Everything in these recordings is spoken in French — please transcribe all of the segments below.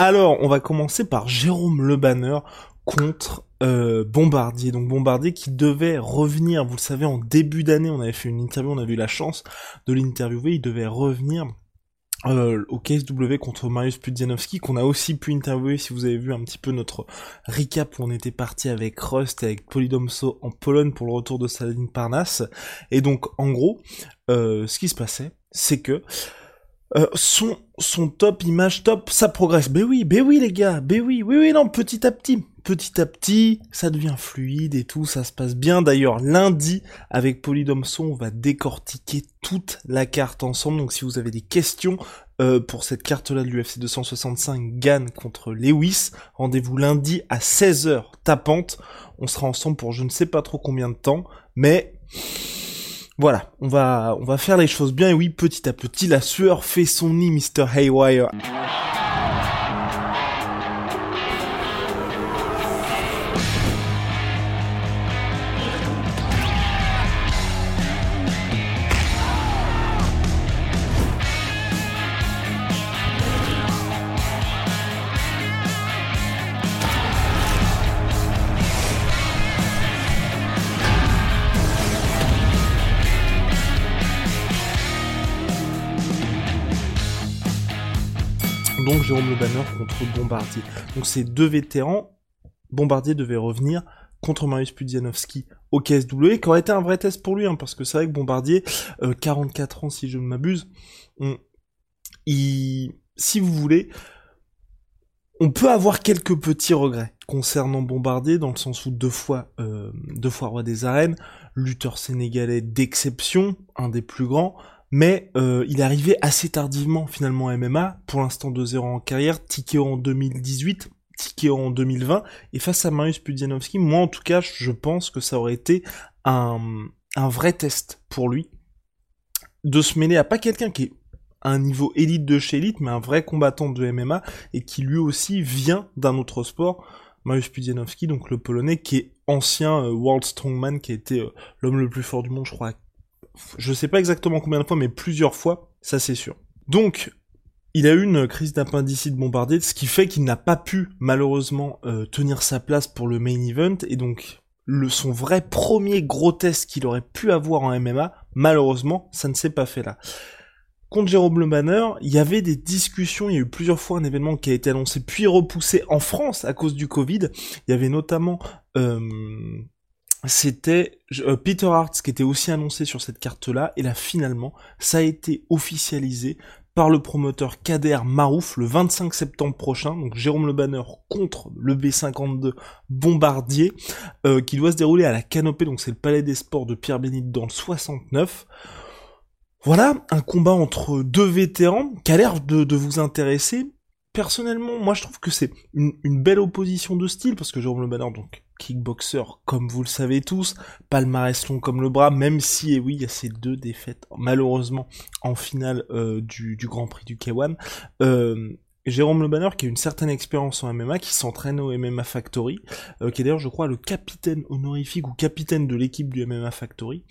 Alors, on va commencer par Jérôme Le Banner contre euh, Bombardier. Donc Bombardier qui devait revenir, vous le savez, en début d'année, on avait fait une interview, on a eu la chance de l'interviewer, il devait revenir euh, au KSW contre Marius Pudzianowski qu'on a aussi pu interviewer si vous avez vu un petit peu notre recap où on était parti avec Rust et avec Polydomso en Pologne pour le retour de Saladin Parnasse. Et donc en gros euh, ce qui se passait c'est que euh, son, son top, image top, ça progresse. Ben oui, ben oui les gars, ben oui, oui, oui, non, petit à petit, petit à petit, ça devient fluide et tout, ça se passe bien. D'ailleurs, lundi, avec Polydomson, on va décortiquer toute la carte ensemble. Donc si vous avez des questions euh, pour cette carte-là de l'UFC 265, Gann contre Lewis, rendez-vous lundi à 16h tapante. On sera ensemble pour je ne sais pas trop combien de temps, mais voilà, on va, on va faire les choses bien et oui, petit à petit, la sueur fait son nid, Mr. Haywire. Donc Jérôme Le Banner contre Bombardier. Donc ces deux vétérans, Bombardier devait revenir contre Marius Pudzianowski au KSW, qui aurait été un vrai test pour lui, hein, parce que c'est vrai que Bombardier, 44 euh, ans si je ne m'abuse, si vous voulez, on peut avoir quelques petits regrets concernant Bombardier, dans le sens où deux fois, euh, deux fois roi des arènes, lutteur sénégalais d'exception, un des plus grands, mais euh, il est arrivé assez tardivement finalement en MMA, pour l'instant 2-0 en carrière, ticket en 2018, ticket en 2020, et face à Marius Pudzianowski, moi en tout cas je pense que ça aurait été un, un vrai test pour lui, de se mêler à pas quelqu'un qui est un niveau élite de chez élite, mais un vrai combattant de MMA, et qui lui aussi vient d'un autre sport, Marius Pudzianowski, donc le polonais, qui est ancien euh, World Strongman, qui a été euh, l'homme le plus fort du monde, je crois, je sais pas exactement combien de fois, mais plusieurs fois, ça c'est sûr. Donc, il a eu une crise d'appendicite bombardier, ce qui fait qu'il n'a pas pu malheureusement euh, tenir sa place pour le main event, et donc son vrai premier gros test qu'il aurait pu avoir en MMA, malheureusement, ça ne s'est pas fait là. Contre Jérôme Le Banner, il y avait des discussions, il y a eu plusieurs fois un événement qui a été annoncé puis repoussé en France à cause du Covid. Il y avait notamment euh, c'était euh, Peter Hart qui était aussi annoncé sur cette carte-là, et là finalement, ça a été officialisé par le promoteur Kader Marouf le 25 septembre prochain, donc Jérôme Le Banner contre le B52 Bombardier, euh, qui doit se dérouler à la Canopée, donc c'est le Palais des Sports de Pierre Bénite dans le 69. Voilà, un combat entre deux vétérans qui a l'air de vous intéresser. Personnellement, moi je trouve que c'est une, belle opposition de style, parce que Jérôme Le Banner, donc kickboxer, comme vous le savez tous, palmarès long comme le bras, même si, et oui, il y a ces deux défaites, malheureusement, en finale euh, du, Grand Prix du K1. Euh, Jérôme Le Banner, qui a une certaine expérience en MMA, qui s'entraîne au MMA Factory, euh, qui est d'ailleurs, je crois, le capitaine honorifique ou capitaine de l'équipe du MMA Factory.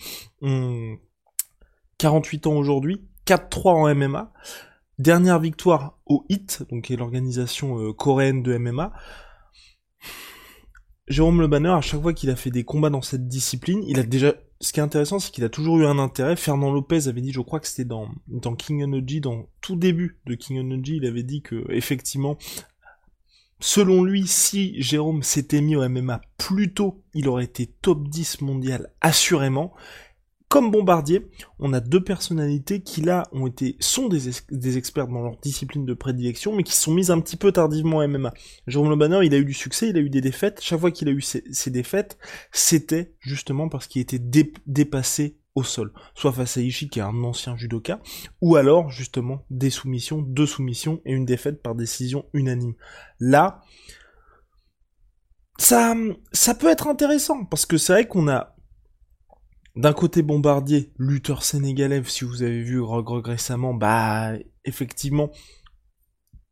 48 ans aujourd'hui, 4-3 en MMA. Dernière victoire au HIT, donc qui est l'organisation coréenne de MMA. Jérôme Le Banner, à chaque fois qu'il a fait des combats dans cette discipline, il a déjà, ce qui est intéressant, c'est qu'il a toujours eu un intérêt. Fernand Lopez avait dit, je crois que c'était dans, dans King Energy, dans tout début de King Energy, il avait dit que, effectivement, selon lui, si Jérôme s'était mis au MMA plus tôt, il aurait été top 10 mondial, assurément comme Bombardier, on a deux personnalités qui là ont été sont des, experts dans leur discipline de prédilection, mais qui sont mises un petit peu tardivement en MMA. Jérôme Le il a eu du succès, il a eu des défaites. Chaque fois qu'il a eu ses, défaites, c'était justement parce qu'il était dépassé au sol, soit face à Ishii qui est un ancien judoka, ou alors justement des soumissions, deux soumissions et une défaite par décision unanime. Là, ça, ça peut être intéressant parce que c'est vrai qu'on a d'un côté Bombardier, lutteur sénégalais, si vous avez vu Rogue récemment, bah effectivement,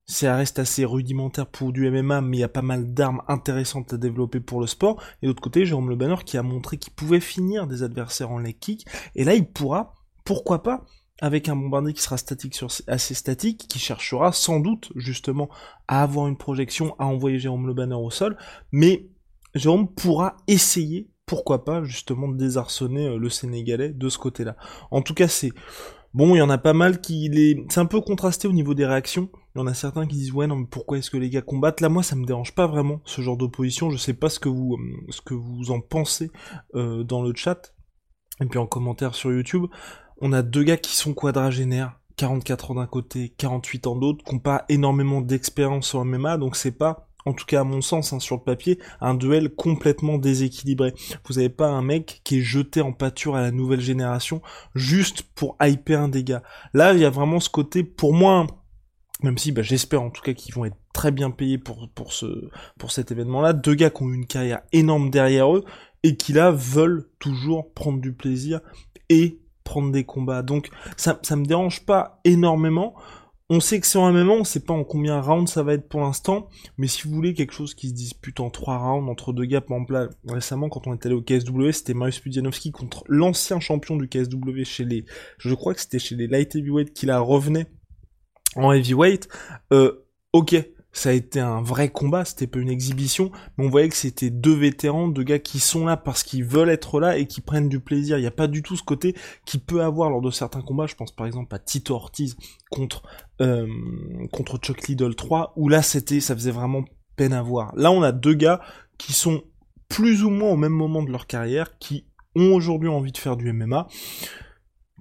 ça reste assez rudimentaire pour du MMA, mais il y a pas mal d'armes intéressantes à développer pour le sport. Et d'autre côté, Jérôme Le Banner qui a montré qu'il pouvait finir des adversaires en leg kick. Et là, il pourra, pourquoi pas, avec un bombardier qui sera statique sur assez statique, qui cherchera sans doute justement à avoir une projection, à envoyer Jérôme Le Banner au sol, mais Jérôme pourra essayer, pourquoi pas, justement désarçonner euh, le Sénégalais de ce côté-là. En tout cas, c'est Bon, il y en a pas mal qui les... C'est un peu contrasté au niveau des réactions. Il y en a certains qui disent ouais non mais pourquoi est-ce que les gars combattent? Là moi ça me dérange pas vraiment ce genre d'opposition. Je sais pas ce que vous euh, ce que vous en pensez euh, dans le chat et puis en commentaire sur YouTube. On a deux gars qui sont quadragénaires, 44 ans d'un côté, 48 ans d'autre, qui n'ont pas énormément d'expérience sur MMA, donc c'est pas en tout cas à mon sens, hein, sur le papier, un duel complètement déséquilibré. Vous n'avez pas un mec qui est jeté en pâture à la nouvelle génération juste pour hyper un dégât. Là, il y a vraiment ce côté, pour moi, même si bah, j'espère en tout cas qu'ils vont être très bien payés pour, pour, ce, pour cet événement-là, deux gars qui ont une carrière énorme derrière eux et qui là veulent toujours prendre du plaisir et prendre des combats. Donc ça, ça me dérange pas énormément. On sait que c'est en MMA, on sait pas en combien rounds ça va être pour l'instant, mais si vous voulez quelque chose qui se dispute en trois rounds entre deux gars, par exemple récemment quand on est allé au KSW, c'était Marius Pudzianowski contre l'ancien champion du KSW chez les, je crois que c'était chez les light heavyweight qui la revenait en heavyweight, euh, ok, ça a été un vrai combat, c'était pas une exhibition, mais on voyait que c'était deux vétérans, deux gars qui sont là parce qu'ils veulent être là et qui prennent du plaisir. Il n'y a pas du tout ce côté qui peut avoir lors de certains combats. Je pense par exemple à Tito Ortiz contre euh, contre Chuck Liddell 3, où là c'était, ça faisait vraiment peine à voir. Là, on a deux gars qui sont plus ou moins au même moment de leur carrière, qui ont aujourd'hui envie de faire du MMA,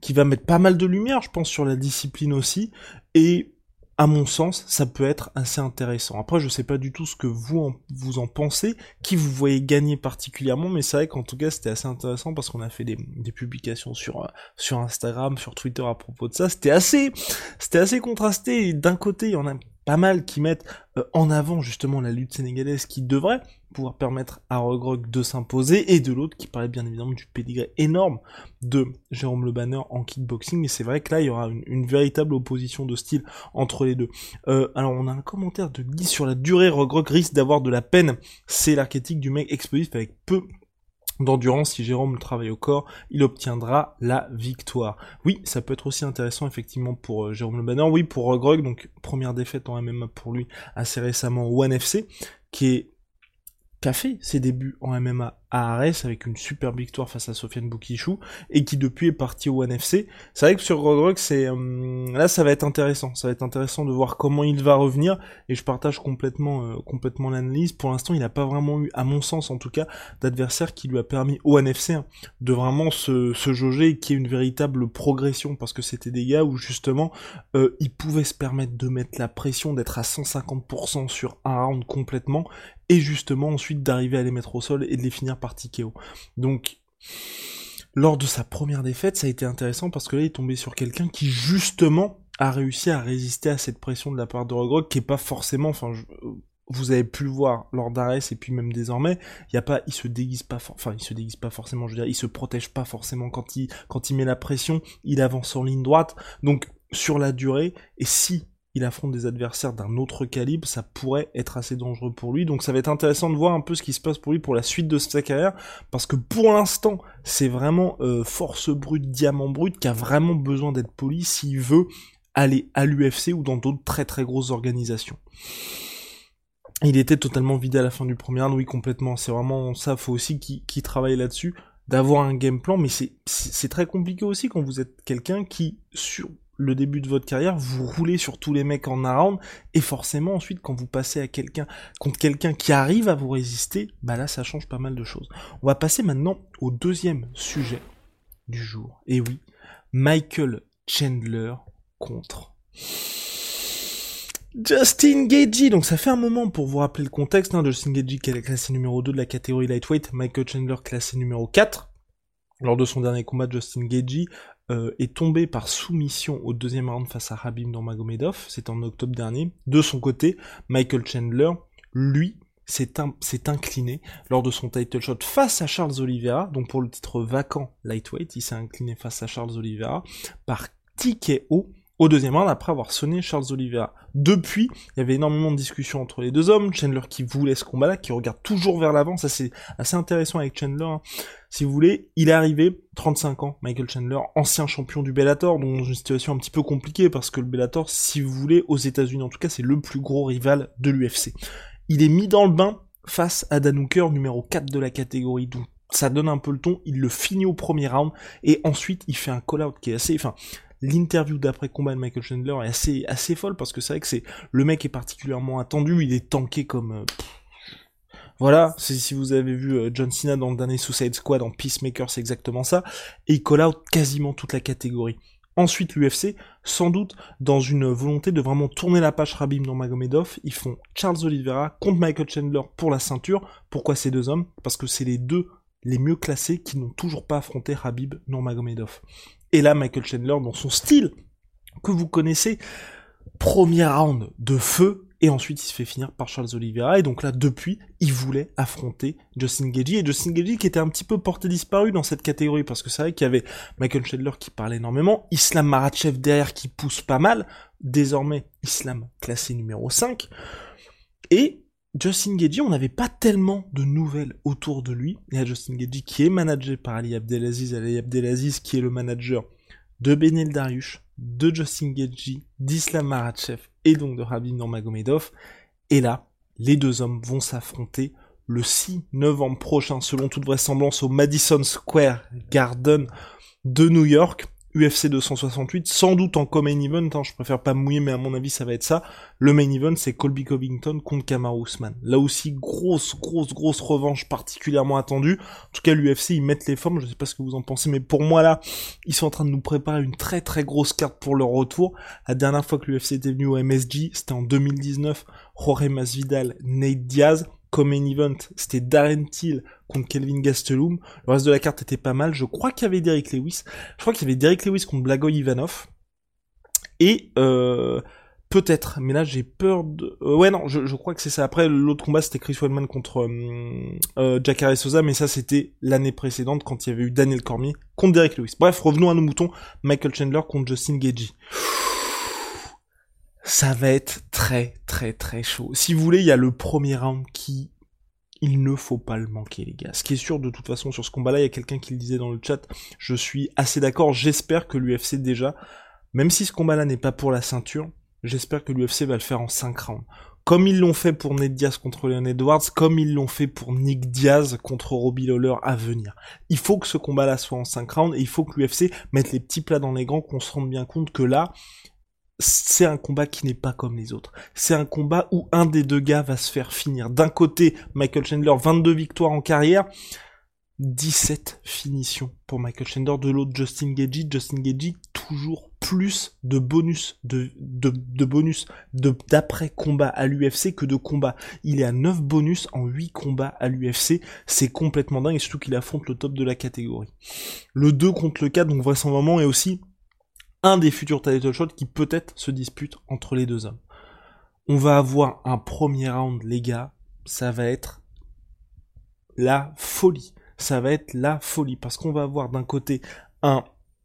qui va mettre pas mal de lumière, je pense, sur la discipline aussi, et à mon sens, ça peut être assez intéressant. Après, je sais pas du tout ce que vous en, vous en pensez, qui vous voyez gagner particulièrement, mais c'est vrai qu'en tout cas, c'était assez intéressant parce qu'on a fait des, des, publications sur, sur Instagram, sur Twitter à propos de ça. C'était assez, c'était assez contrasté. D'un côté, il y en a pas mal qui mettent euh, en avant justement la lutte sénégalaise qui devrait pouvoir permettre à Rogrog de s'imposer, et de l'autre qui parlait bien évidemment du pédigré énorme de Jérôme Le Banner en kickboxing, et c'est vrai que là il y aura une, véritable opposition de style entre les deux. Euh, alors on a un commentaire de Guy sur la durée, Rogrog risque d'avoir de la peine, c'est l'archétype du mec explosif avec peu d'endurance, si Jérôme travaille au corps, il obtiendra la victoire. Oui, ça peut être aussi intéressant effectivement pour euh, Jérôme Le Banner. Oui, pour Rogrog, donc première défaite en MMA pour lui assez récemment au One FC, qui est qui a fait ses débuts en MMA à Arès avec une super victoire face à Sofiane Boukichou et qui depuis est parti au NFC. C'est vrai que sur Rock c'est euh, là ça va être intéressant, ça va être intéressant de voir comment il va revenir et je partage complètement euh, complètement l'analyse. Pour l'instant, il n'a pas vraiment eu à mon sens en tout cas d'adversaire qui lui a permis au NFC hein, de vraiment se, se jauger et qui est une véritable progression parce que c'était des gars où justement euh, il pouvait se permettre de mettre la pression d'être à 150% sur un round complètement et justement ensuite d'arriver à les mettre au sol et de les finir Donc lors de sa première défaite, ça a été intéressant parce que là il est tombé sur quelqu'un qui justement a réussi à résister à cette pression de la part de Rogrog qui est pas forcément, enfin vous avez pu le voir lors d'Ares et puis même désormais, il y a pas, il se déguise pas, il se déguise pas forcément, je veux dire, il se protège pas forcément quand il met la pression, il avance en ligne droite, donc sur la durée et si il affronte des adversaires d'un autre calibre, ça pourrait être assez dangereux pour lui. Donc ça va être intéressant de voir un peu ce qui se passe pour lui pour la suite de sa carrière, parce que pour l'instant, c'est vraiment euh, force brute, diamant brut, qui a vraiment besoin d'être poli s'il veut aller à l'UFC ou dans d'autres très très grosses organisations. Il était totalement vidé à la fin du premier round, oui complètement. C'est vraiment ça, faut aussi qu'il travaille là-dessus, d'avoir un game plan, mais c'est très compliqué aussi quand vous êtes quelqu'un qui, sur le début de votre carrière, vous roulez sur tous les mecs en around, et forcément ensuite quand vous passez à quelqu'un contre quelqu'un qui arrive à vous résister, bah là ça change pas mal de choses. On va passer maintenant au deuxième sujet du jour. Et oui, Michael Chandler contre Justin Gagey. Donc ça fait un moment pour vous rappeler le contexte. Hein, Justin Gagey qui est classé numéro 2 de la catégorie lightweight, Michael Chandler classé numéro 4. lors de son dernier combat, Justin Gagey euh, est tombé par soumission au deuxième round face à Habib Nurmagomedov, c'était en octobre dernier. De son côté, Michael Chandler, lui, s'est incliné lors de son title shot face à Charles Oliveira, donc pour le titre vacant lightweight, il s'est incliné face à Charles Oliveira par TKO au deuxième round après avoir sonné Charles Oliveira. Depuis, il y avait énormément de discussions entre les deux hommes, Chandler qui voulait ce combat-là, qui regarde toujours vers l'avant, ça c'est assez intéressant avec Chandler. Hein. Si vous voulez, il est arrivé, 35 ans, Michael Chandler, ancien champion du Bellator, donc dans une situation un petit peu compliquée, parce que le Bellator, si vous voulez, aux États-Unis en tout cas, c'est le plus gros rival de l'UFC. Il est mis dans le bain face à Dan Hooker, numéro 4 de la catégorie, donc ça donne un peu le ton, il le finit au premier round, et ensuite il fait un call-out qui est assez, enfin, l'interview d'après combat de Michael Chandler est assez assez folle parce que c'est vrai que c'est le mec est particulièrement attendu, il est tanké comme euh, voilà, si vous avez vu euh, John Cena dans le dernier Suicide Squad en Peacemaker, c'est exactement ça, et il call out quasiment toute la catégorie. Ensuite, l'UFC, sans doute dans une volonté de vraiment tourner la page Rabim Nurmagomedov, ils font Charles Oliveira contre Michael Chandler pour la ceinture. Pourquoi ces deux hommes? Parce que c'est les deux les mieux classés qui n'ont toujours pas affronté Habib Nurmagomedov. Et là, Michael Chandler, dans son style que vous connaissez, premier round de feu, et ensuite il se fait finir par Charles Oliveira, et donc là, depuis, il voulait affronter Justin Gagey, et Justin Gagey qui était un petit peu porté disparu dans cette catégorie, parce que c'est vrai qu'il y avait Michael Chandler qui parlait énormément, Islam Marachev derrière qui pousse pas mal, désormais Islam classé numéro 5, et Justin Gagey, on n'avait pas tellement de nouvelles autour de lui. Il y a Justin Gagey qui est managé par Ali Abdelaziz, Ali Abdelaziz qui est le manager de Benel Dariush, de Justin Gagey, d'Islam Maratchev et donc de Rabin Nurmagomedov. Et là, les deux hommes vont s'affronter le 6 novembre prochain, selon toute vraisemblance, au Madison Square Garden de New York. UFC 268, sans doute en co-main event, hein, je préfère pas mouiller, mais à mon avis ça va être ça. Le main event c'est Colby Covington contre Kamaru Usman. Là aussi, grosse, grosse, grosse revanche particulièrement attendue. En tout cas, l'UFC ils mettent les formes, je sais pas ce que vous en pensez, mais pour moi là, ils sont en train de nous préparer une très très grosse carte pour leur retour. La dernière fois que l'UFC était venu au MSG, c'était en 2019, Jorge Masvidal, Nate Diaz comme main event, c'était Darren Till contre Kelvin Gastelum. Le reste de la carte était pas mal. Je crois qu'il y avait Derek Lewis. Je crois qu'il y avait Derek Lewis contre Blagoy Ivanov. Et euh, peut-être, mais là j'ai peur de... Euh, ouais non, je, crois que c'est ça. Après l'autre combat c'était Chris Weidman contre euh, euh Jacare Sosa, mais ça c'était l'année précédente quand il y avait eu Daniel Cormier contre Derek Lewis. Bref, revenons à nos moutons. Michael Chandler contre Justin Gagey ça va être très très très chaud. Si vous voulez, il y a le premier round qui il ne faut pas le manquer les gars. Ce qui est sûr de toute façon sur ce combat-là, il y a quelqu'un qui le disait dans le chat, je suis assez d'accord, j'espère que l'UFC déjà, même si ce combat-là n'est pas pour la ceinture, j'espère que l'UFC va le faire en 5 rounds. Comme ils l'ont fait pour Ned Diaz contre Leon Edwards, comme ils l'ont fait pour Nick Diaz contre Robbie Lawler à venir. Il faut que ce combat-là soit en 5 rounds et il faut que l'UFC mette les petits plats dans les grands, qu'on se rende bien compte que là, c'est un combat qui n'est pas comme les autres. C'est un combat où un des deux gars va se faire finir. D'un côté, Michael Chandler, 22 victoires en carrière, 17 finitions pour Michael Chandler. De l'autre, Justin Gagey. Justin Gagey, toujours plus de bonus, de, de, de bonus d'après combat à l'UFC que de combat. Il est à 9 bonus en 8 combats à l'UFC. C'est complètement dingue et surtout qu'il affronte le top de la catégorie. Le 2 contre le 4, donc vraisemblablement, est aussi un des futurs title shots qui peut-être se dispute entre les deux hommes. On va avoir un premier round, les gars, ça va être la folie. Ça va être la folie parce qu'on va avoir d'un côté un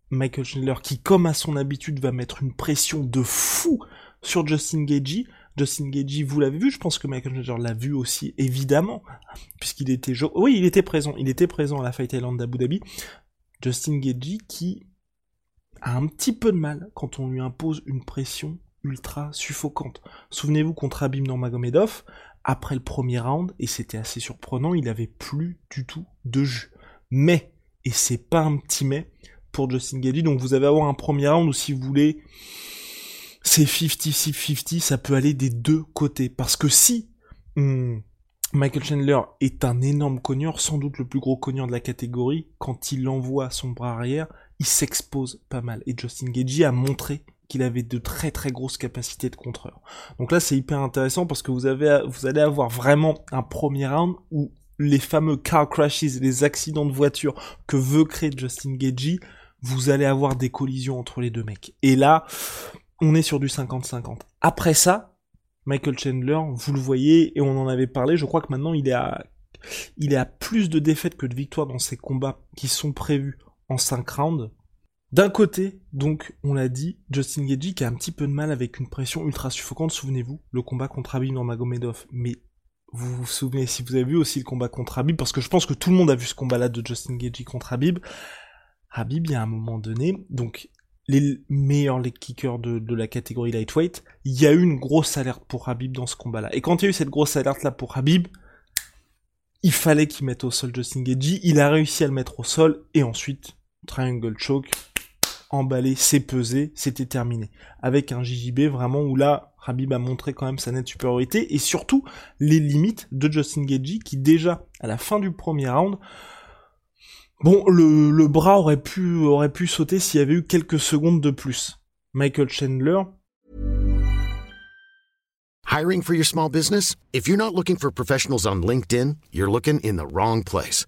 Michael Chandler qui, comme à son habitude, va mettre une pression de fou sur Justin Gagey. Justin Gagey, vous l'avez vu, je pense que Michael Chandler l'a vu aussi, évidemment, puisqu'il était... Oui, il était présent, il était présent à la Fight Island d'Abu Dhabi. Justin Gagey qui a un petit peu de mal quand on lui impose une pression ultra suffocante. Souvenez-vous contre Abim Nurmagomedov, après le premier round, et c'était assez surprenant, il avait plus du tout de jus. Mais, et c'est pas un petit mais, pour Justin Gagey, donc vous allez avoir un premier round où si vous voulez, c'est 50-50, ça peut aller des deux côtés. Parce que si hmm, Michael Chandler est un énorme cogneur, sans doute le plus gros cogneur de la catégorie, quand il envoie son bras arrière, il s'expose pas mal. Et Justin Gagey a montré qu'il avait de très très grosses capacités de contreur. Donc là c'est hyper intéressant parce que vous avez vous allez avoir vraiment un premier round où les fameux car crashes, les accidents de voiture que veut créer Justin Gagey, vous allez avoir des collisions entre les deux mecs. Et là, on est sur du 50-50. Après ça, Michael Chandler, vous le voyez, et on en avait parlé, je crois que maintenant il est à, il est à plus de défaites que de victoires dans ses combats qui sont prévus en 5 rounds. D'un côté, donc, on l'a dit, Justin Gagey qui a un petit peu de mal avec une pression ultra suffocante, souvenez-vous, le combat contre Abim Magomedov, mais vous vous souvenez, si vous avez vu aussi le combat contre Habib, parce que je pense que tout le monde a vu ce combat-là de Justin Gagey contre Habib. Habib, il y a un moment donné, donc les meilleurs leg kickers de, la catégorie lightweight, il y a eu une grosse alerte pour Habib dans ce combat-là. Et quand il y a eu cette grosse alerte-là pour Habib, il fallait qu'il mette au sol Justin Gagey, il a réussi à le mettre au sol, et ensuite, triangle choke, emballé, c'est pesé, c'était terminé. Avec un JJB vraiment où là, Habib a montré quand même sa nette supériorité et surtout les limites de Justin Gagey qui déjà à la fin du premier round, bon le, bras aurait pu aurait pu sauter s'il y avait eu quelques secondes de plus. Michael Chandler. Hiring for your small business? If you're not looking for professionals on LinkedIn, you're looking in the wrong place.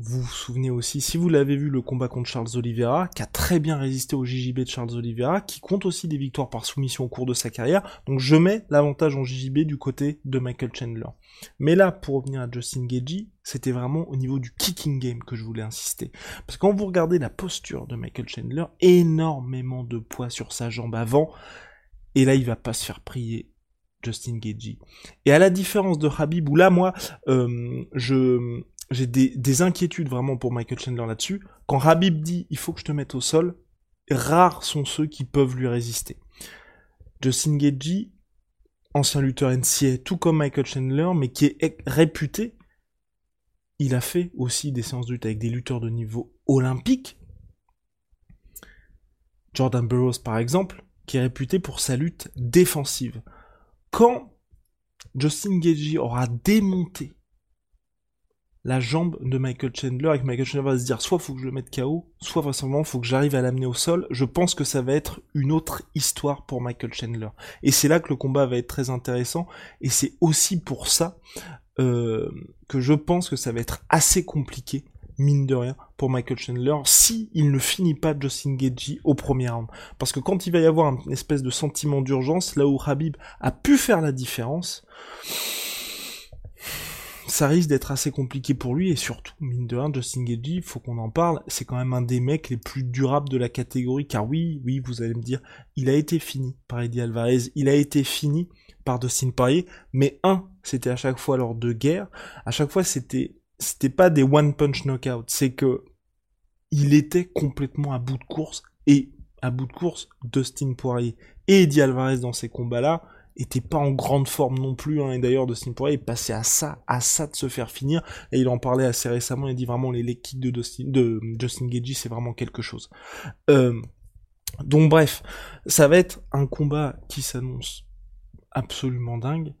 Vous vous souvenez aussi, si vous l'avez vu, le combat contre Charles Oliveira, qui a très bien résisté au JJB de Charles Oliveira, qui compte aussi des victoires par soumission au cours de sa carrière. Donc je mets l'avantage en JJB du côté de Michael Chandler. Mais là, pour revenir à Justin Gagey, c'était vraiment au niveau du kicking game que je voulais insister. Parce que quand vous regardez la posture de Michael Chandler, énormément de poids sur sa jambe avant, et là il va pas se faire prier Justin Gagey. Et à la différence de Habib, où là moi, euh, je j'ai des, inquiétudes vraiment pour Michael Chandler là-dessus. Quand Habib dit il faut que je te mette au sol, rares sont ceux qui peuvent lui résister. Justin Gagey, ancien lutteur NCA, tout comme Michael Chandler, mais qui est réputé, il a fait aussi des séances de lutte avec des lutteurs de niveau olympique. Jordan Burroughs par exemple, qui est réputé pour sa lutte défensive. Quand Justin Gagey aura démonté la jambe de Michael Chandler et que Michael Chandler va se dire soit faut que je le mette KO, soit il faut que j'arrive à l'amener au sol. Je pense que ça va être une autre histoire pour Michael Chandler. Et c'est là que le combat va être très intéressant. Et c'est aussi pour ça euh, que je pense que ça va être assez compliqué mine de rien, pour Michael Chandler, si il ne finit pas Justin Gagey au premier round. Parce que quand il va y avoir une espèce de sentiment d'urgence, là où Habib a pu faire la différence, ça risque d'être assez compliqué pour lui et surtout, mine de rien, Justin Gagey, faut qu'on en parle, c'est quand même un des mecs les plus durables de la catégorie, car oui, oui, vous allez me dire, il a été fini par Eddie Alvarez, il a été fini par Dustin Poirier, mais un, c'était à chaque fois lors de guerre, à chaque fois c'était, c'était pas des one punch knockout, c'est que il était complètement à bout de course et à bout de course, Dustin Poirier et Eddie Alvarez dans ces combats-là, était pas en grande forme non plus, hein, et d'ailleurs Dustin Poirier est passé à ça, à ça de se faire finir, et il en parlait assez récemment, il dit vraiment les, les kicks de, Dustin, de Justin Gagey, c'est vraiment quelque chose. Euh, donc bref, ça va être un combat qui s'annonce absolument dingue,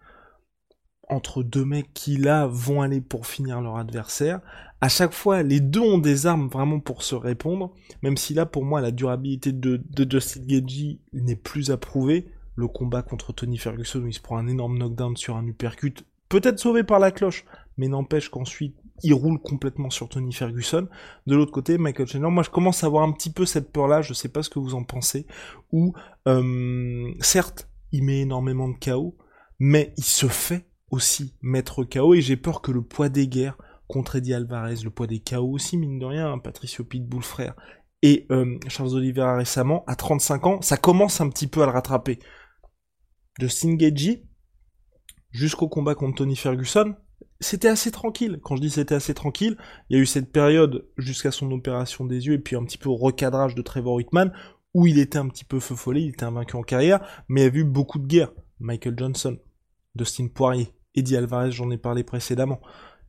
entre deux mecs qui là vont aller pour finir leur adversaire. À chaque fois, les deux ont des armes vraiment pour se répondre, même si là pour moi la durabilité de, de Justin Gagey n'est plus approuvée le combat contre Tony Ferguson où il se prend un énorme knockdown sur un uppercut, peut-être sauvé par la cloche, mais n'empêche qu'ensuite il roule complètement sur Tony Ferguson. De l'autre côté, Michael Chandler, moi je commence à avoir un petit peu cette peur-là, je sais pas ce que vous en pensez, où euh, certes il met énormément de KO, mais il se fait aussi mettre KO et j'ai peur que le poids des guerres contre Eddie Alvarez, le poids des KO aussi, mine de rien, hein, Patricio Pitbull frère, et euh, Charles Oliveira récemment, à 35 ans, ça commence un petit peu à le rattraper de Singeji jusqu'au combat contre Tony Ferguson, c'était assez tranquille. Quand je dis c'était assez tranquille, il y a eu cette période jusqu'à son opération des yeux et puis un petit peu au recadrage de Trevor Whitman où il était un petit peu feu follet, il était invaincu en carrière, mais il a vu beaucoup de guerres. Michael Johnson, Dustin Poirier, Eddie Alvarez, j'en ai parlé précédemment.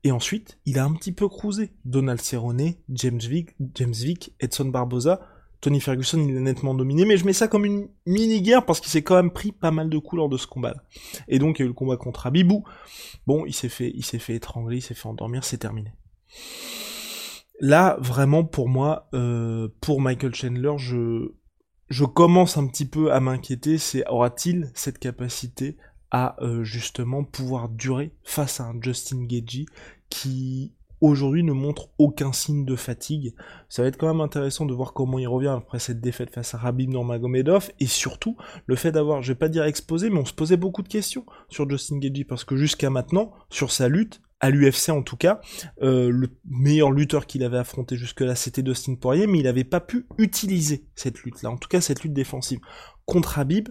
Et ensuite, il a un petit peu cruisé. Donald Cerrone, James Vick, James Vick, Edson Barboza, Tony Ferguson, il est nettement dominé, mais je mets ça comme une mini-guerre parce qu'il s'est quand même pris pas mal de coups lors de ce combat-là. Et donc, il y a eu le combat contre Abibou. Bon, il s'est fait, il fait étrangler, il s'est fait endormir, c'est terminé. Là, vraiment, pour moi, euh, pour Michael Chandler, je, je commence un petit peu à m'inquiéter, c'est aura-t-il cette capacité à euh, justement pouvoir durer face à un Justin Gagey qui aujourd'hui ne montre aucun signe de fatigue. Ça va être quand même intéressant de voir comment il revient après cette défaite face à Rabib Nurmagomedov et surtout le fait d'avoir, je vais pas dire exposé, mais on se posait beaucoup de questions sur Justin Gagey parce que jusqu'à maintenant, sur sa lutte, à l'UFC en tout cas, euh, le meilleur lutteur qu'il avait affronté jusque-là c'était Dustin Poirier, mais il n'avait pas pu utiliser cette lutte-là, en tout cas cette lutte défensive. Contre Habib,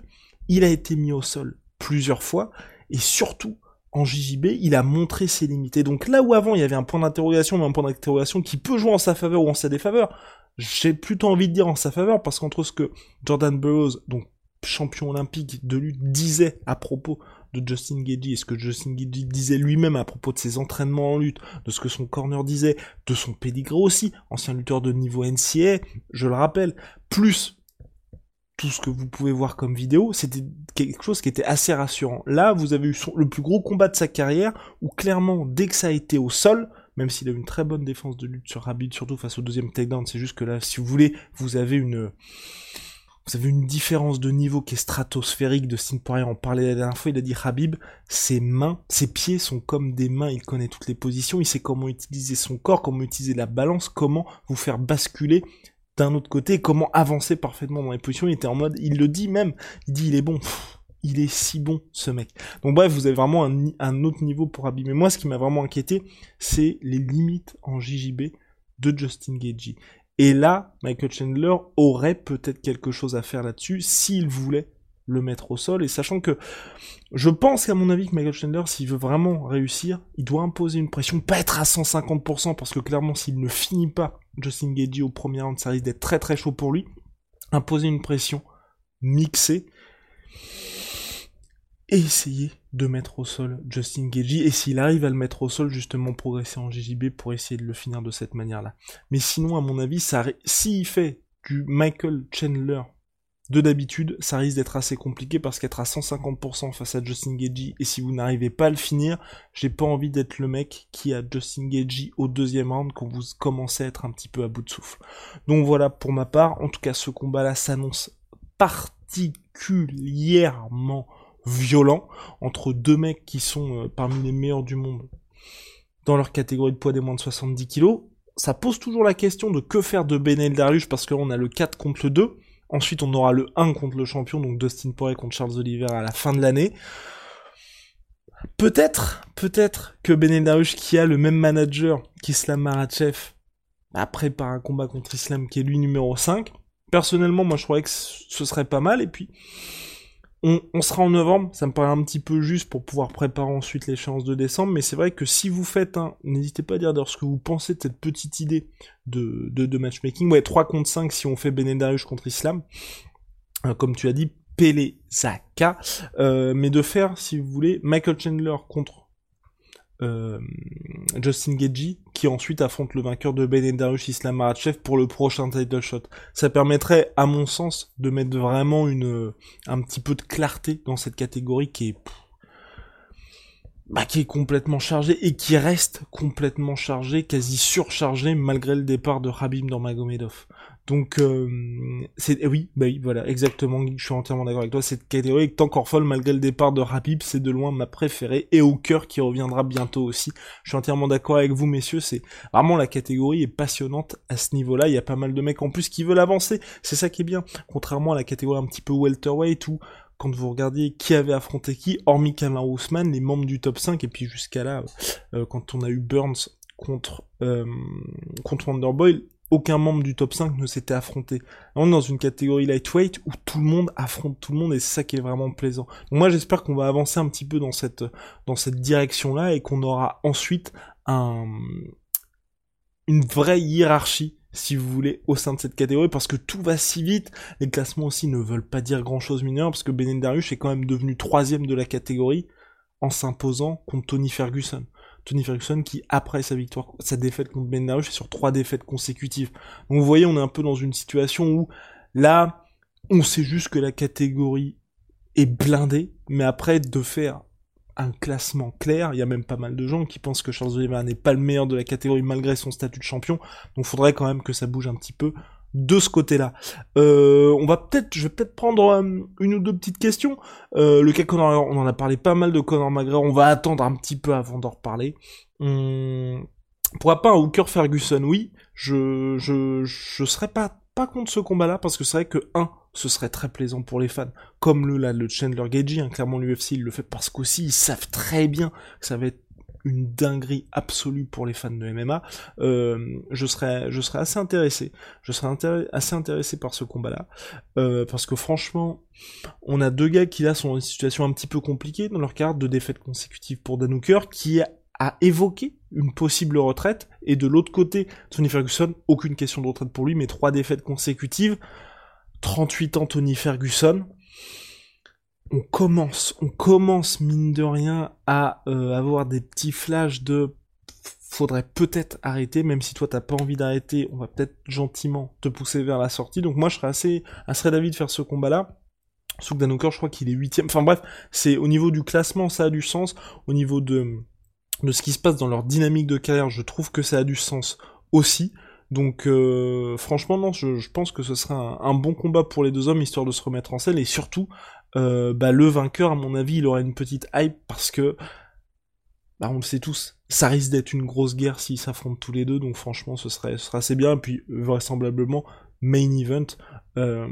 il a été mis au sol plusieurs fois, et surtout, en JJB, il a montré ses limites. Et donc là où avant il y avait un point d'interrogation, mais un point d'interrogation qui peut jouer en sa faveur ou en sa défaveur, j'ai plutôt envie de dire en sa faveur, parce qu'entre ce que Jordan Burroughs, donc champion olympique de lutte, disait à propos de Justin Gagey et ce que Justin Gagey disait lui-même à propos de ses entraînements en lutte, de ce que son corner disait, de son pedigree aussi, ancien lutteur de niveau NCA, je le rappelle, plus tout ce que vous pouvez voir comme vidéo, c'était quelque chose qui était assez rassurant. Là, vous avez eu le plus gros combat de sa carrière, où clairement, dès que ça a été au sol, même s'il a eu une très bonne défense de lutte sur Rabbit, surtout face au deuxième takedown, c'est juste que là, si vous voulez, vous avez une, vous avez une différence de niveau qui est stratosphérique de Sting Poirier. On parlait la dernière fois, il a dit Habib, ses mains, ses pieds sont comme des mains, il connaît toutes les positions, il sait comment utiliser son corps, comment utiliser la balance, comment vous faire basculer d'un autre côté, comment avancer parfaitement dans les positions. Il était en mode, il le dit même, il dit il est bon. il est si bon ce mec. Donc bref, vous avez vraiment un, autre niveau pour. Mais moi, ce qui m'a vraiment inquiété, c'est les limites en JJB de Justin Gagey. Et là, Michael Chandler aurait peut-être quelque chose à faire là-dessus s'il voulait le mettre au sol. Et sachant que je pense qu'à mon avis que Michael Chandler, s'il veut vraiment réussir, il doit imposer une pression, pas être à 150%, parce que clairement, s'il ne finit pas Justin Gagey au premier round, ça risque d'être très très chaud pour lui. Imposer une pression mixée et essayer de mettre au sol Justin Gagey et s'il arrive à le mettre au sol justement progresser en JJB pour essayer de le finir de cette manière-là. Mais sinon à mon avis ça s'il fait du Michael Chandler de d'habitude, ça risque d'être assez compliqué parce qu'être à 150% face à Justin Gagey et si vous n'arrivez pas à le finir, j'ai pas envie d'être le mec qui a Justin Gagey au deuxième round quand vous commencez à être un petit peu à bout de souffle. Donc voilà pour ma part, en tout cas ce combat-là s'annonce particulièrement violent entre deux mecs qui sont euh, parmi les meilleurs du monde dans leur catégorie de poids des moins de 70 kilos. Ça pose toujours la question de que faire de Benel Darius parce que là on a le 4 contre le 2. Ensuite, on aura le 1 contre le champion, donc Dustin Poirier contre Charles Oliver à la fin de l'année. Peut-être, peut-être que Benedarush, qui a le même manager qu'Islam Marachev, après par un combat contre Islam qui est lui numéro 5. Personnellement, moi je croyais que ce serait pas mal, et puis on, sera en novembre, ça me paraît un petit peu juste pour pouvoir préparer ensuite l'échéance de décembre, mais c'est vrai que si vous faites un, n'hésitez pas à dire d'ailleurs ce que vous pensez de cette petite idée de, matchmaking, ouais, 3 contre 5 si on fait Benedarius contre Islam, euh, comme tu as dit, Pele Zaka, euh, mais de faire, si vous voulez, Michael Chandler contre euh, Justin Gagey qui ensuite affronte le vainqueur de Ben Darius Islam pour le prochain title shot. Ça permettrait, à mon sens, de mettre vraiment une un petit peu de clarté dans cette catégorie qui est bah, qui est complètement chargée et qui reste complètement chargée, quasi surchargée malgré le départ de Habib Magomedov. Donc euh, c'est oui, bah oui, voilà, exactement. Je suis entièrement d'accord avec toi. Cette catégorie est encore folle malgré le départ de Rapip, c'est de loin ma préférée et au cœur qui reviendra bientôt aussi. Je suis entièrement d'accord avec vous, messieurs. C'est vraiment la catégorie est passionnante à ce niveau-là. Il y a pas mal de mecs en plus qui veulent avancer. C'est ça qui est bien. Contrairement à la catégorie un petit peu welterweight où quand vous regardez qui avait affronté qui, hormis Kamar Ousmane, les membres du top 5 et puis jusqu'à là, euh, quand on a eu Burns contre euh, contre Wonderboy, aucun membre du top 5 ne s'était affronté. On est dans une catégorie lightweight où tout le monde affronte tout le monde et c'est ça qui est vraiment plaisant. Donc moi j'espère qu'on va avancer un petit peu dans cette direction-là et qu'on aura ensuite un une vraie hiérarchie si vous voulez, au sein de cette catégorie, parce que tout va si vite. Les classements aussi ne veulent pas dire grand chose mineur, parce que Ben Darius est quand même devenu troisième de la catégorie en s'imposant contre Tony Ferguson. Tony Ferguson qui, après sa victoire, sa défaite contre Ben est sur trois défaites consécutives. Donc vous voyez, on est un peu dans une situation où, là, on sait juste que la catégorie est blindée, mais après, de faire un classement clair. Il y a même pas mal de gens qui pensent que Charles Oliveira n'est pas le meilleur de la catégorie malgré son statut de champion. Donc faudrait quand même que ça bouge un petit peu de ce côté-là. Euh, on va peut-être, je vais peut-être prendre euh, une ou deux petites questions. Euh, le cas Conor, on en a parlé pas mal de Conor McGregor. On va attendre un petit peu avant d'en reparler. Hum, pourquoi pas un Hooker Ferguson Oui, je je je serais pas pas contre ce combat-là parce que c'est vrai que un, ce serait très plaisant pour les fans, comme le là, le Chandler Gagey. Hein, clairement l'UFC il le fait parce qu'aussi ils savent très bien que ça va être une dinguerie absolue pour les fans de MMA, euh, je serais assez intéressé. Par ce combat-là euh, parce que franchement, on a deux gars qui là sont dans une situation un petit peu compliquée dans leur carte de défaite consécutive pour Dan qui a évoqué une possible retraite et de l'autre côté, Tony Ferguson, aucune question de retraite pour lui mais trois défaites consécutives. 38 ans Tony Ferguson, on commence, on commence mine de rien à euh, avoir des petits flashs de faudrait peut-être arrêter, même si toi t'as pas envie d'arrêter, on va peut-être gentiment te pousser vers la sortie. Donc moi je serais assez, assez d'avis de faire ce combat-là. Souk Danoker, je crois qu'il est huitième. Enfin bref, c'est au niveau du classement, ça a du sens. Au niveau de, de ce qui se passe dans leur dynamique de carrière, je trouve que ça a du sens aussi. Donc euh, franchement non, je, pense que ce serait un, un, bon combat pour les deux hommes histoire de se remettre en scène et surtout euh, bah, le vainqueur, à mon avis, il aura une petite hype parce que, bah, on le sait tous, ça risque d'être une grosse guerre s'ils s'affrontent tous les deux, donc franchement, ce serait, ce assez bien. Et puis, vraisemblablement, main event, euh,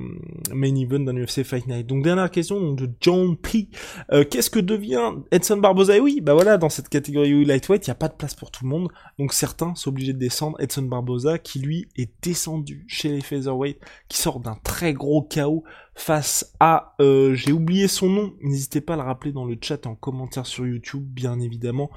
main event d'un UFC Fight Night. Donc dernière question de John P. Euh, qu'est-ce que devient Edson Barboza? Et oui, bah voilà, dans cette catégorie lightweight, il n'y a pas de place pour tout le monde. Donc certains sont obligés de descendre. Edson Barboza, qui lui est descendu chez les featherweight, qui sort d'un très gros chaos face à, euh, j'ai oublié son nom. N'hésitez pas à le rappeler dans le chat en commentaire sur YouTube, bien évidemment.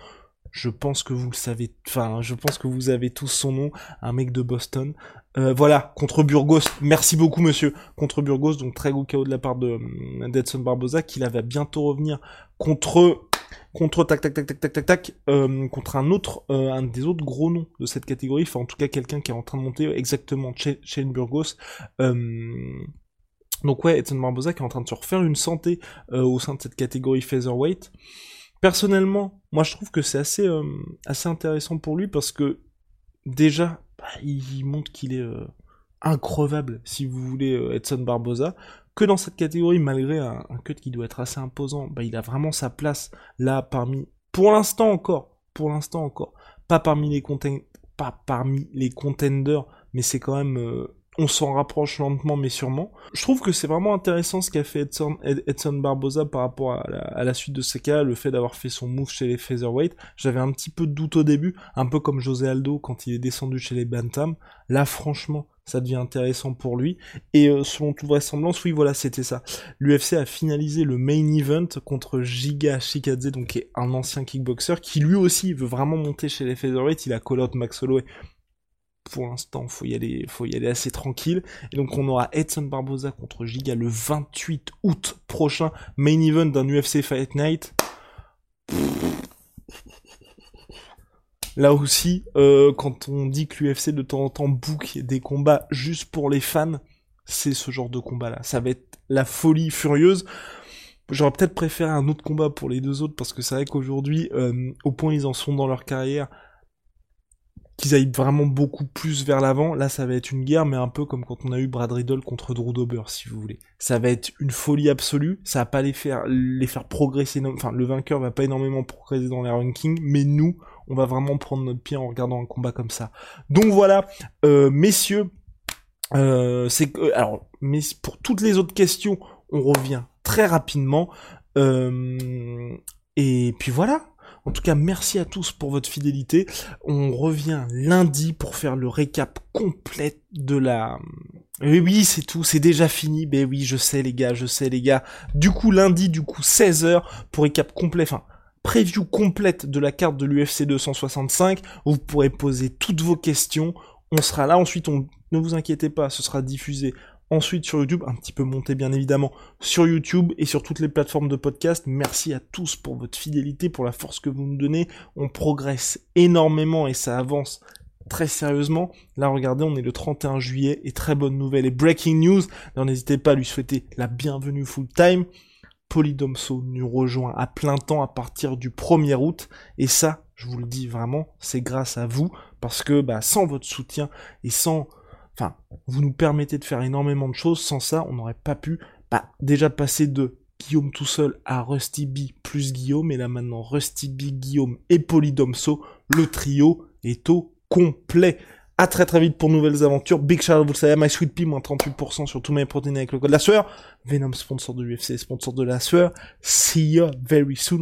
Je pense que vous le savez, enfin, je pense que vous avez tous son nom, un mec de Boston. Euh, voilà, contre Burgos. Merci beaucoup, monsieur. Contre Burgos, donc très gros KO de la part de euh, d'Edson Barboza, qui va bientôt revenir contre contre tac tac tac tac tac tac contre un autre un des autres gros noms de cette catégorie. Enfin, en tout cas, quelqu'un qui est en train de monter exactement Shane Burgos. Donc ouais, Edson Barboza qui est en train de se refaire une santé au sein de cette catégorie featherweight. Personnellement, moi je trouve que c'est assez assez intéressant pour lui parce que déjà bah, il montre qu'il est euh, increvable, si vous voulez, euh, Edson Barboza, que dans cette catégorie, malgré un, cut qui doit être assez imposant, bah, il a vraiment sa place là parmi, pour l'instant encore, pour l'instant encore, pas parmi les pas parmi les contenders, mais c'est quand même euh, on s'en rapproche lentement mais sûrement. Je trouve que c'est vraiment intéressant ce qu'a fait Edson, Edson, Barboza par rapport à la, suite de ces cas, le fait d'avoir fait son move chez les featherweight. J'avais un petit peu de doute au début, un peu comme José Aldo quand il est descendu chez les bantam. Là, franchement, ça devient intéressant pour lui. Et euh, selon toute vraisemblance, oui, voilà, c'était ça. L'UFC a finalisé le main event contre Giga Shikadze, donc qui est un ancien kickboxer, qui lui aussi veut vraiment monter chez les featherweight. Il a call out Max Holloway pour l'instant, faut y aller, faut y aller assez tranquille. Et donc on aura Edson Barboza contre Giga le 28 août prochain, main event d'un UFC Fight Night. Là aussi, euh, quand on dit que l'UFC de temps en temps book des combats juste pour les fans, c'est ce genre de combat-là. Ça va être la folie furieuse. J'aurais peut-être préféré un autre combat pour les deux autres parce que c'est vrai qu'aujourd'hui, euh, au point ils en sont dans leur carrière, qu'ils aillent vraiment beaucoup plus vers l'avant. Là, ça va être une guerre, mais un peu comme quand on a eu Brad Riddle contre Drew Dober, si vous voulez. Ça va être une folie absolue. Ça va pas les faire, les faire progresser. Enfin, le vainqueur va pas énormément progresser dans les rankings, mais nous, on va vraiment prendre notre pied en regardant un combat comme ça. Donc voilà, euh, messieurs, euh, c'est alors, mais pour toutes les autres questions, on revient très rapidement. Euh, et puis voilà, en tout cas, merci à tous pour votre fidélité. On revient lundi pour faire le récap complet de la... Oui, oui, c'est tout, c'est déjà fini. Ben oui, je sais les gars, je sais les gars. Du coup, lundi, du coup, 16h pour récap complet, enfin, preview complète de la carte de l'UFC 265. Vous pourrez poser toutes vos questions. On sera là. Ensuite, on... ne vous inquiétez pas, ce sera diffusé ensuite sur YouTube, un petit peu monté bien évidemment sur YouTube et sur toutes les plateformes de podcast. Merci à tous pour votre fidélité, pour la force que vous nous donnez. On progresse énormément et ça avance très sérieusement. Là, regardez, on est le 31 juillet et très bonne nouvelle et breaking news. n'hésitez pas à lui souhaiter la bienvenue full time. Polydomso nous rejoint à plein temps à partir du 1er août et ça, je vous le dis vraiment, c'est grâce à vous parce que bah, sans votre soutien et sans enfin, vous nous permettez de faire énormément de choses. Sans ça, on n'aurait pas pu bah, déjà passer de Guillaume tout seul à Rusty B plus Guillaume, et là maintenant Rusty B, Guillaume et Polydomso, le trio est au complet. À très très vite pour nouvelles aventures. Big shout vous le savez, My Sweet Pea, moins 38% sur tous mes protéines avec le code la sueur. Venom, sponsor de l'UFC, sponsor de la sueur. See you very soon.